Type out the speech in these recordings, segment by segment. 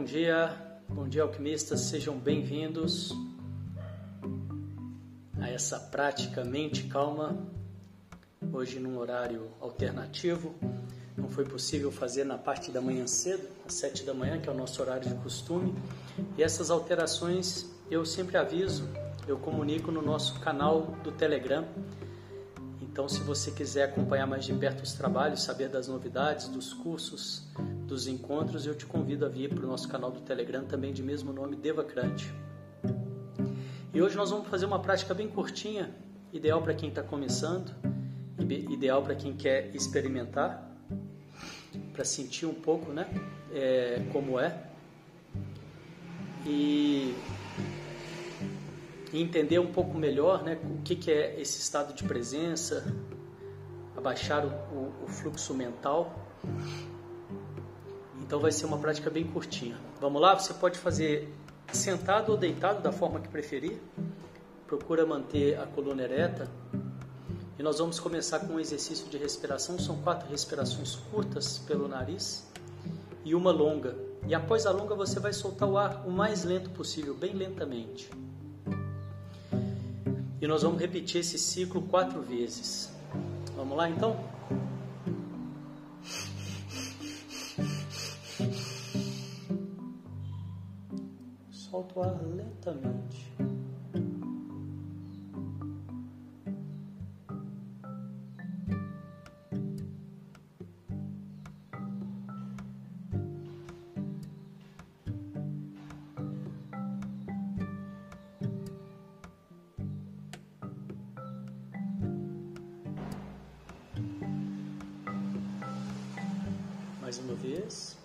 Bom dia, bom dia alquimistas, sejam bem-vindos a essa prática mente calma, hoje num horário alternativo. Não foi possível fazer na parte da manhã cedo, às sete da manhã, que é o nosso horário de costume. E essas alterações eu sempre aviso, eu comunico no nosso canal do Telegram. Então, se você quiser acompanhar mais de perto os trabalhos, saber das novidades, dos cursos, dos encontros, eu te convido a vir para o nosso canal do Telegram, também de mesmo nome, Devacrante. E hoje nós vamos fazer uma prática bem curtinha, ideal para quem está começando, ideal para quem quer experimentar, para sentir um pouco, né, é, como é. E e entender um pouco melhor né, o que, que é esse estado de presença, abaixar o, o, o fluxo mental. Então vai ser uma prática bem curtinha. Vamos lá? Você pode fazer sentado ou deitado, da forma que preferir. Procura manter a coluna ereta. E nós vamos começar com um exercício de respiração. São quatro respirações curtas pelo nariz e uma longa. E após a longa, você vai soltar o ar o mais lento possível, bem lentamente. E nós vamos repetir esse ciclo quatro vezes. Vamos lá então? Solta o ar lentamente. Mais uma vez.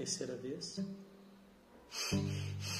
Terceira vez.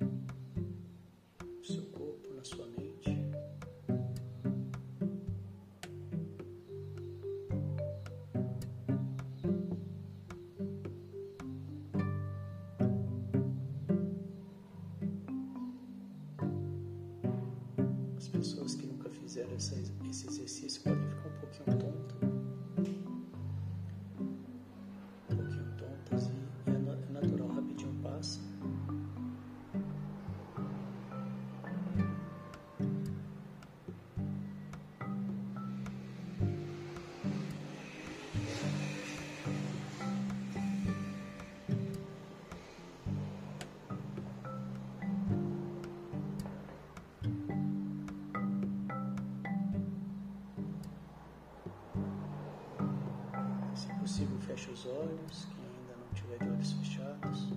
feche os olhos, quem ainda não tiver de olhos fechados.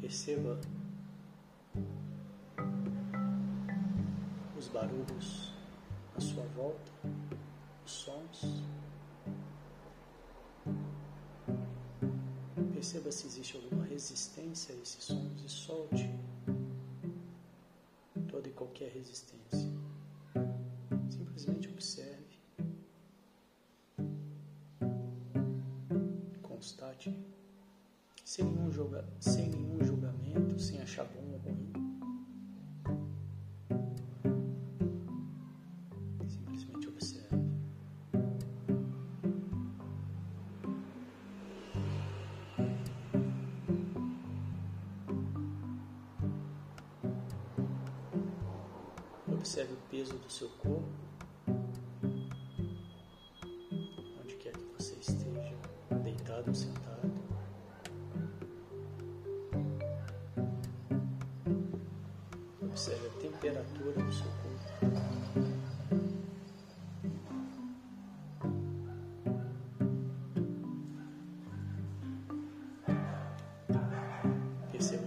Perceba os barulhos na sua volta, os sons. Perceba se existe alguma resistência a esses sons e solte toda e qualquer resistência. Sem nenhum, julga, sem nenhum julgamento, sem achar bom ou ruim. Observe o peso do seu corpo. Observe a temperatura do seu corpo. Perceba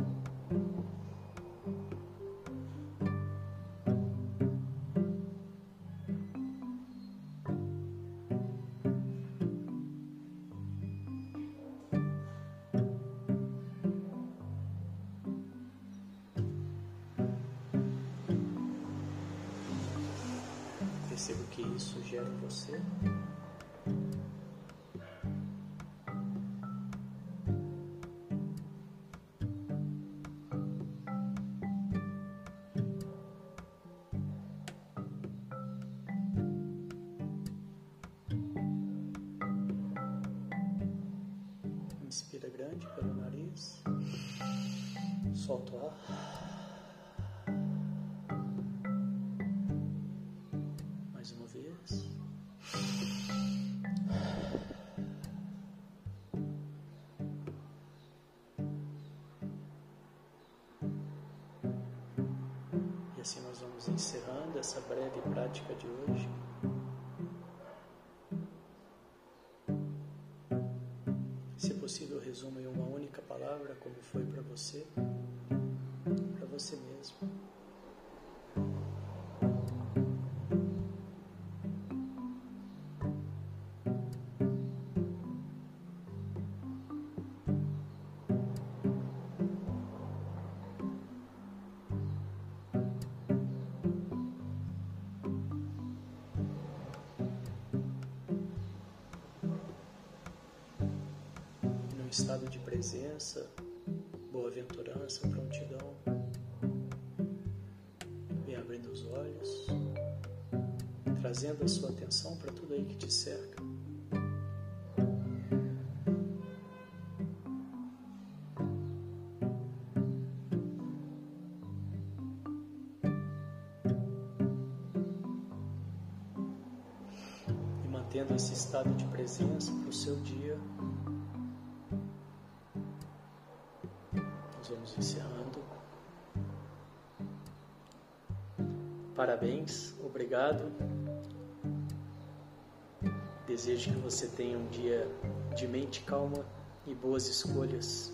Perceba o que isso gera em você. Inspira grande pelo nariz, solta o ar. E assim nós vamos encerrando essa breve prática de hoje. Se possível, resuma em uma única palavra como foi para você, para você mesmo. Estado de presença, boa-aventurança, prontidão. Vem abrindo os olhos, trazendo a sua atenção para tudo aí que te cerca. E mantendo esse estado de presença para o seu dia. Vamos encerrando. Parabéns, obrigado. Desejo que você tenha um dia de mente calma e boas escolhas.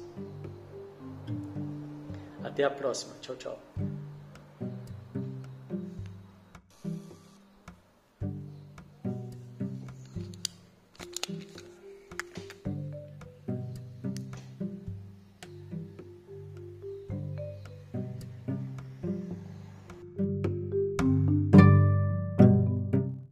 Até a próxima. Tchau, tchau.